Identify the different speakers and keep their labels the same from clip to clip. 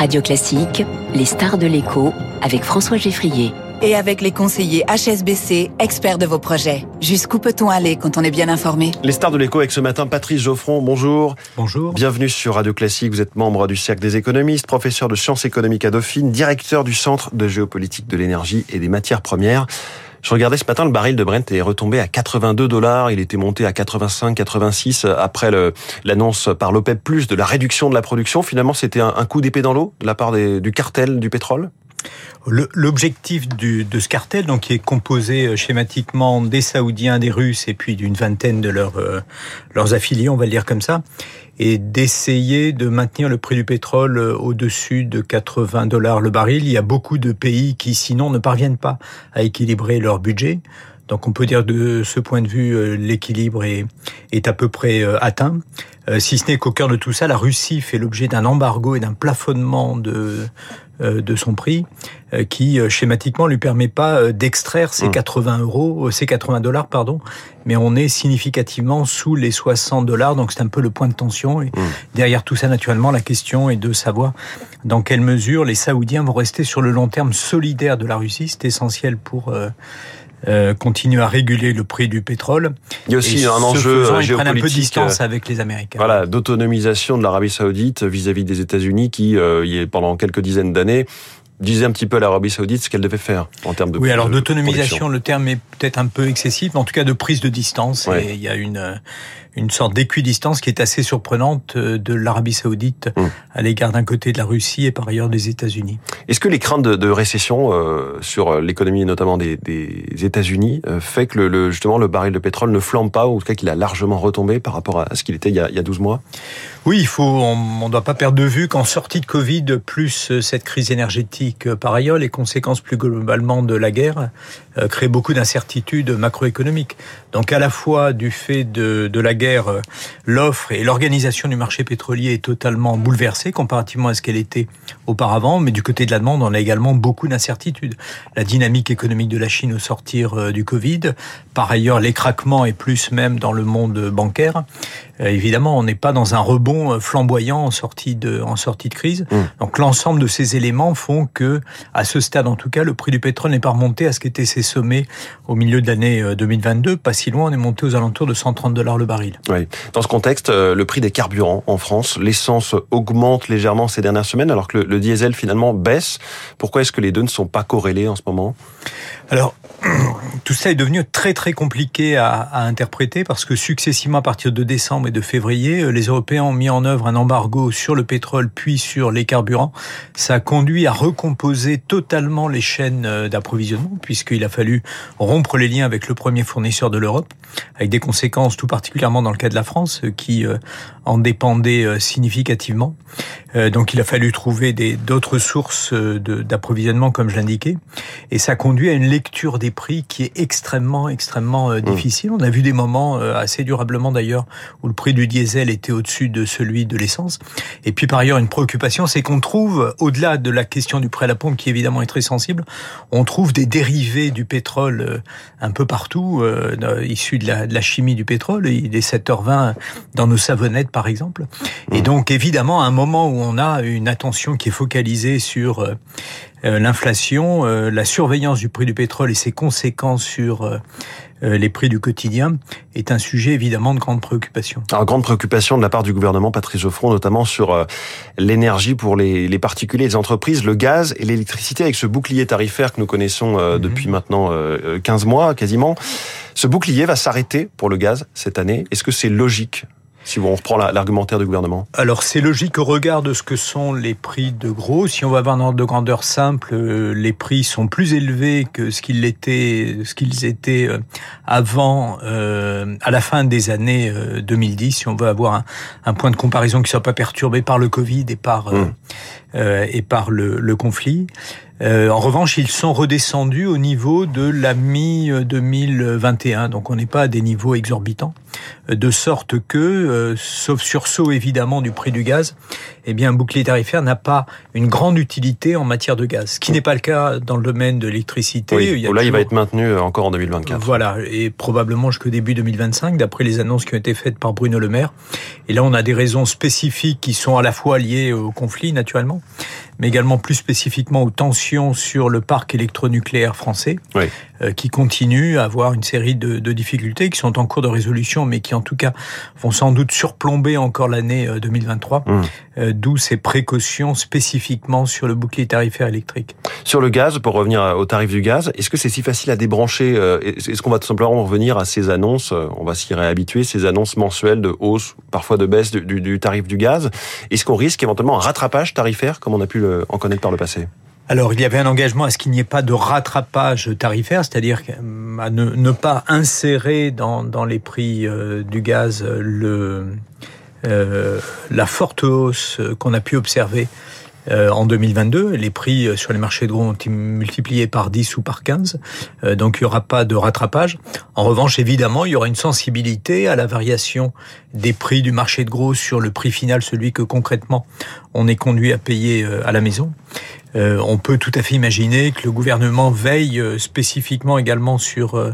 Speaker 1: Radio Classique, les stars de l'écho avec François Geffrier.
Speaker 2: Et avec les conseillers HSBC, experts de vos projets. Jusqu'où peut-on aller quand on est bien informé
Speaker 3: Les stars de l'écho avec ce matin Patrice Geoffron, bonjour.
Speaker 4: Bonjour.
Speaker 3: Bienvenue sur Radio Classique, vous êtes membre du Cercle des économistes, professeur de sciences économiques à Dauphine, directeur du Centre de géopolitique de l'énergie et des matières premières. Je regardais ce matin, le baril de Brent est retombé à 82 dollars. Il était monté à 85, 86 après l'annonce par l'OPEP+, de la réduction de la production. Finalement, c'était un, coup d'épée dans l'eau de la part du cartel du pétrole?
Speaker 4: L'objectif de ce cartel, donc qui est composé euh, schématiquement des Saoudiens, des Russes et puis d'une vingtaine de leurs, euh, leurs affiliés, on va le dire comme ça, est d'essayer de maintenir le prix du pétrole euh, au-dessus de 80 dollars le baril. Il y a beaucoup de pays qui sinon ne parviennent pas à équilibrer leur budget. Donc on peut dire de ce point de vue, l'équilibre est, est à peu près atteint. Si ce n'est qu'au cœur de tout ça, la Russie fait l'objet d'un embargo et d'un plafonnement de, euh, de son prix, euh, qui euh, schématiquement lui permet pas d'extraire ces 80 mmh. euros, ces 80 dollars, pardon, mais on est significativement sous les 60 dollars, donc c'est un peu le point de tension. Et mmh. derrière tout ça, naturellement, la question est de savoir dans quelle mesure les Saoudiens vont rester sur le long terme solidaires de la Russie. C'est essentiel pour euh, continue à réguler le prix du pétrole.
Speaker 3: Il y a aussi un enjeu
Speaker 4: faisant,
Speaker 3: géopolitique.
Speaker 4: un peu de distance avec les Américains.
Speaker 3: Voilà, d'autonomisation de l'Arabie Saoudite vis-à-vis des États-Unis, qui, euh, pendant quelques dizaines d'années, disait un petit peu à l'Arabie Saoudite ce qu'elle devait faire en termes de.
Speaker 4: Oui, alors d'autonomisation, le terme est peut-être un peu excessif, mais en tout cas de prise de distance. Et il y a une une sorte d'équidistance qui est assez surprenante euh, de l'Arabie saoudite mmh. à l'égard d'un côté de la Russie et par ailleurs des États-Unis.
Speaker 3: Est-ce que les craintes de, récession euh, sur l'économie notamment des, des États-Unis euh, fait que le, justement le baril de pétrole ne flambe pas ou en tout cas qu'il a largement retombé par rapport à ce qu'il était il y, a, il y a 12 mois?
Speaker 4: Oui, il faut, on ne doit pas perdre de vue qu'en sortie de Covid, plus cette crise énergétique par ailleurs, les conséquences plus globalement de la guerre créent beaucoup d'incertitudes macroéconomiques. Donc à la fois du fait de, de la guerre, euh, l'offre et l'organisation du marché pétrolier est totalement bouleversée comparativement à ce qu'elle était auparavant. Mais du côté de la demande, on a également beaucoup d'incertitudes. La dynamique économique de la Chine au sortir euh, du Covid, par ailleurs les craquements et plus même dans le monde bancaire. Euh, évidemment, on n'est pas dans un rebond flamboyant en sortie de, en sortie de crise. Mmh. Donc l'ensemble de ces éléments font que, à ce stade en tout cas, le prix du pétrole n'est pas remonté à ce qu'étaient ses sommets au milieu de l'année 2022. Pas si loin, on est monté aux alentours de 130 dollars le baril.
Speaker 3: Oui. Dans ce contexte, euh, le prix des carburants en France, l'essence augmente légèrement ces dernières semaines alors que le, diesel finalement baisse. Pourquoi est-ce que les deux ne sont pas corrélés en ce moment?
Speaker 4: Alors, tout ça est devenu très très compliqué à, à, interpréter parce que successivement à partir de décembre et de février, euh, les Européens ont mis en œuvre un embargo sur le pétrole puis sur les carburants. Ça a conduit à recomposer totalement les chaînes euh, d'approvisionnement puisqu'il a fallu rompre les liens avec le premier fournisseur de l'Europe avec des conséquences tout particulièrement dans le cas de la France euh, qui en dépendait significativement. Donc il a fallu trouver d'autres sources d'approvisionnement comme je l'indiquais et ça conduit à une lecture des prix qui est extrêmement, extrêmement euh, mmh. difficile. On a vu des moments euh, assez durablement d'ailleurs où le prix du diesel était au-dessus de celui de l'essence. Et puis par ailleurs, une préoccupation, c'est qu'on trouve, au-delà de la question du prêt à la pompe qui évidemment est très sensible, on trouve des dérivés du pétrole euh, un peu partout, issus de la, de la, chimie du pétrole. Il est 7h20 dans nos savonnettes par exemple. Et mmh. donc évidemment, à un moment où on a une attention qui est focalisée sur l'inflation, euh, la surveillance du prix du pétrole et ses conséquences sur euh, les prix du quotidien est un sujet évidemment de grande préoccupation.
Speaker 3: Alors, grande préoccupation de la part du gouvernement, Patrice Geoffron, notamment sur l'énergie pour les, les, particuliers, les entreprises, le gaz et l'électricité, avec ce bouclier tarifaire que nous connaissons mhm. depuis maintenant 15 mois quasiment. Ce bouclier va s'arrêter pour le gaz cette année. Est-ce que c'est logique si on reprend l'argumentaire du gouvernement
Speaker 4: Alors c'est logique au regard de ce que sont les prix de gros. Si on va avoir un ordre de grandeur simple, euh, les prix sont plus élevés que ce qu'ils étaient, ce qu'ils étaient euh, avant, euh, à la fin des années 2010. Si on veut avoir un, point de comparaison qui soit pas perturbé par le Covid et par mmh. Et par le, le conflit. en revanche, ils sont redescendus au niveau de la mi-2021, donc on n'est pas à des niveaux exorbitants, de sorte que, sauf sursaut évidemment du prix du gaz, eh bien un bouclier tarifaire n'a pas une grande utilité en matière de gaz, ce qui n'est pas le cas dans le domaine de l'électricité.
Speaker 3: Oui, là, il va être maintenu encore en 2024.
Speaker 4: Voilà, et probablement jusqu'au début 2025, d'après les annonces qui ont été faites par Bruno Le Maire. Et là, on a des raisons spécifiques qui sont à la fois liées au conflit, naturellement, mais également plus spécifiquement aux tensions sur le parc électronucléaire français, qui continue à avoir une série de, de, difficultés qui sont en cours de résolution, mais qui en tout cas vont sans doute surplomber encore l'année 2023, euh, mmh. euh, d'où ces précautions spécifiquement sur le bouclier tarifaire électrique.
Speaker 3: Sur le gaz, pour revenir au tarif du gaz, est-ce que c'est si facile à débrancher Est-ce qu'on va tout simplement revenir à ces annonces On va s'y réhabituer, ces annonces mensuelles de hausse, parfois de baisse du, du, du tarif du gaz? Est-ce qu'on risque éventuellement un rattrapage tarifaire, comme on a pu le euh, en connaître par le passé?
Speaker 4: Alors, il y avait un engagement à ce qu'il n'y ait pas de rattrapage tarifaire, c'est-à-dire à ne, pas insérer dans, les prix euh, du gaz le, euh, la forte hausse qu'on a pu observer euh, en 2022. Les prix euh, sur les marchés de gros ont été multipliés par 10 ou par 15. Euh, donc il n'y aura pas de rattrapage. En revanche, évidemment, il y aura une sensibilité à la variation des prix du marché de gros sur le prix final, celui que concrètement on est conduit à payer à la maison. on peut tout à fait imaginer que le gouvernement veille spécifiquement également sur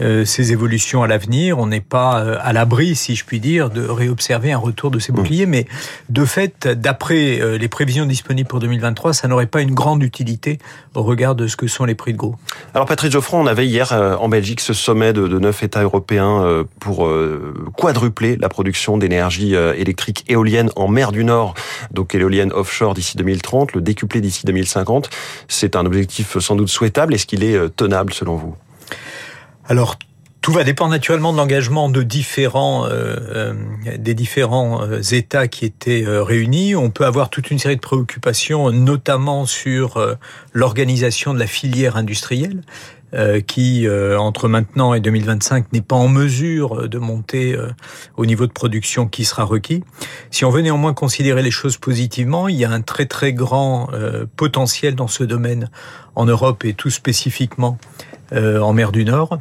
Speaker 4: euh, ces évolutions à l'avenir. On n'est pas euh, à l'abri, si je puis dire, de réobserver un retour de ces mmh. boucliers. Mais de fait, d'après euh, les prévisions disponibles pour 2023, ça n'aurait pas une grande utilité au regard de ce que sont les prix de gros.
Speaker 3: Alors Patrick Geoffroy, on avait hier en Belgique ce sommet de, neuf États européens pour quadrupler la production d'énergie électrique éolienne en mer du Nord, donc éolienne offshore d'ici 2030, le décupler d'ici 2050. C'est un objectif sans doute souhaitable. Est-ce qu'il est tenable selon vous?
Speaker 4: Alors, tout va dépendre naturellement de l'engagement de différents euh, euh des différents euh, États qui étaient euh, réunis. On peut avoir toute une série de préoccupations, notamment sur l'organisation de la filière industrielle. qui, entre maintenant et 2025, n'est pas en mesure de monter au niveau de production qui sera requis. Si on veut néanmoins considérer les choses positivement, il y a un très très grand potentiel dans ce domaine en Europe et tout spécifiquement euh, en mer du Nord.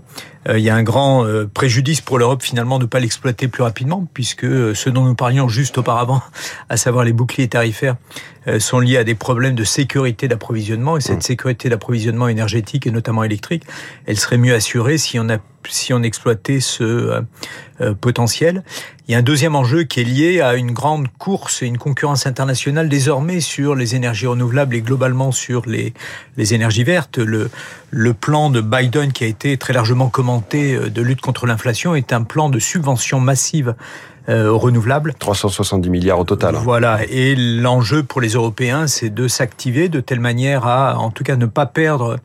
Speaker 4: Euh, il y a un grand euh, préjudice pour l'Europe finalement de ne pas l'exploiter plus rapidement, puisque ce dont nous parlions juste auparavant, à savoir les boucliers tarifaires, sont liés à des problèmes de sécurité d'approvisionnement. Et cette mmh. sécurité d'approvisionnement énergétique et notamment électrique, elle serait mieux assurée si on a si on exploitait ce euh, euh, potentiel. Il y a un deuxième enjeu qui est lié à une grande course et une concurrence internationale désormais sur les énergies renouvelables et globalement sur les, les énergies vertes. Le, le plan de Biden qui a été très largement commenté euh, de lutte contre l'inflation est un plan de subvention massive euh, renouvelables.
Speaker 3: 370 milliards au total.
Speaker 4: Voilà, et l'enjeu pour les Européens, c'est de s'activer de telle manière à, en tout cas, ne pas perdre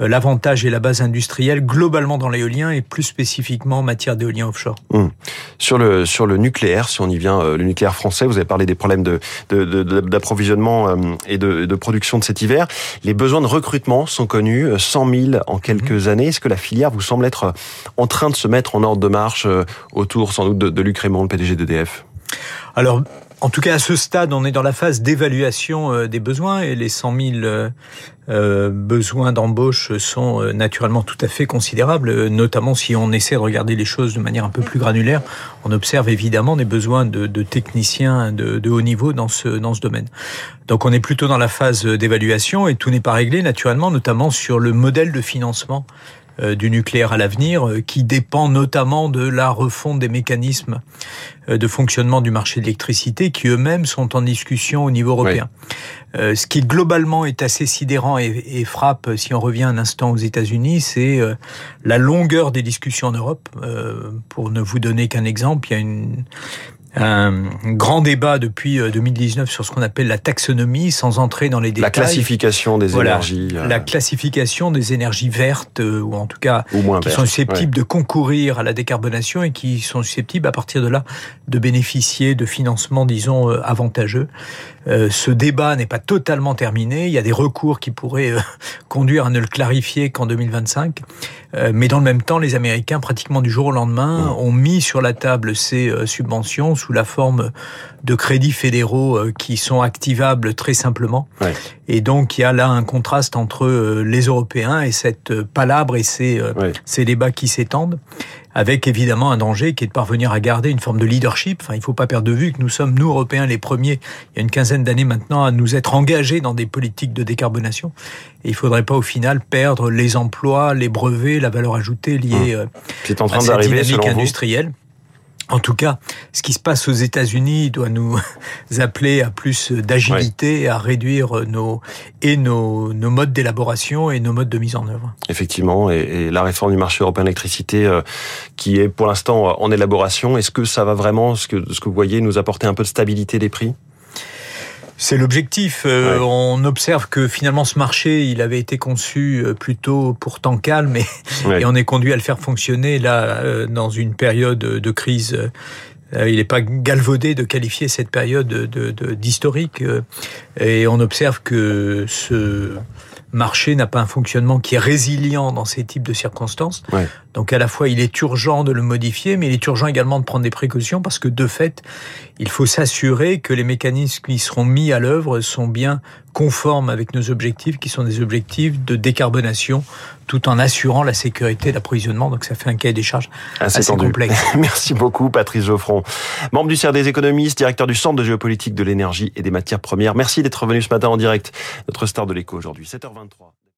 Speaker 4: euh, l'avantage et la base industrielle globalement dans l'éolien et plus spécifiquement en matière d'éolien offshore.
Speaker 3: Hum. Sur le sur le nucléaire, si on y vient, euh, le nucléaire français, vous avez parlé des problèmes de d'approvisionnement euh, et de, de, production de cet hiver. Les besoins de recrutement sont connus, 100 000 en quelques mhm. années. Est-ce que la filière vous semble être en train de se mettre en ordre de marche autour sans doute de, de Luc Raymond, le PDG d'EDF
Speaker 4: Alors en tout cas, à ce stade, on est dans la phase d'évaluation euh, des besoins et les 100 000 euh, euh, besoins d'embauche sont naturellement tout à fait considérables, notamment si on essaie de regarder les choses de manière un peu plus granulaire. On observe évidemment des besoins de, techniciens de, de, haut niveau dans ce, dans ce domaine. Donc on est plutôt dans la phase d'évaluation et tout n'est pas réglé naturellement, notamment sur le modèle de financement du nucléaire à l'avenir, euh, qui dépend notamment de la refonte des mécanismes euh, de fonctionnement du marché de l'électricité, qui eux-mêmes sont en discussion au niveau européen. ce qui globalement est assez sidérant et, et, frappe, si on revient un instant aux États-Unis, c'est la longueur des discussions en Europe. pour ne vous donner qu'un exemple, il y a une un grand débat depuis 2019 euh, sur ce qu'on appelle la taxonomie, sans entrer dans les détails.
Speaker 3: La classification des énergies.
Speaker 4: Euh. La classification des énergies vertes, euh, ou en tout cas qui sont susceptibles de concourir à la décarbonation et qui sont susceptibles à partir de là de bénéficier de financements, disons, avantageux. ce débat n'est pas totalement terminé. Il y a des recours qui pourraient conduire à ne le clarifier qu'en 2025. Euh, mais dans le même temps, les Américains, pratiquement du jour au lendemain, mmh. ont mis sur la table ces euh, subventions sous la forme de crédits fédéraux euh, qui sont activables très simplement. Ouais. Et donc, il y a là un contraste entre les Européens et cette palabre et ces, ouais. ces débats qui s'étendent avec évidemment un danger qui est de parvenir à garder une forme de leadership. Enfin, il ne faut pas perdre de vue que nous sommes, nous, Européens, les premiers, il y a une quinzaine d'années maintenant, à nous être engagés dans des politiques de décarbonation. Et il ne faudrait pas, au final, perdre les emplois, les brevets, la valeur ajoutée liée
Speaker 3: mmh. en train
Speaker 4: à cette dynamique industrielle. En tout cas, ce qui se passe aux États-Unis doit nous appeler à plus d'agilité, à réduire nos et nos, nos modes d'élaboration et nos modes de mise en œuvre.
Speaker 3: Effectivement, et, et la réforme du marché européen d'électricité, euh, qui est pour l'instant en élaboration, est-ce que ça va vraiment, ce que, ce que vous voyez, nous apporter un peu de stabilité des prix?
Speaker 4: C'est l'objectif. Euh, ouais. On observe que finalement ce marché, il avait été conçu euh, plutôt pour temps calme et, ouais. et on est conduit à le faire fonctionner là euh, dans une période de crise. Il n'est pas galvaudé de qualifier cette période d'historique de, de, et on observe que ce marché n'a pas un fonctionnement qui est résilient dans ces types de circonstances.
Speaker 3: Ouais.
Speaker 4: Donc à la fois, il est urgent de le modifier, mais il est urgent également de prendre des précautions parce que de fait, il faut s'assurer que les mécanismes qui seront mis à l'œuvre sont bien conformes avec nos objectifs, qui sont des objectifs de décarbonation, tout en assurant la sécurité d'approvisionnement. Donc ça fait un cahier des charges assez, assez complexe.
Speaker 3: Merci beaucoup, Patrice Geoffron, membre du CERF des économistes, directeur du Centre de géopolitique de l'énergie et des matières premières. Merci d'être venu ce matin en direct, notre star de l'écho aujourd'hui, 7h23.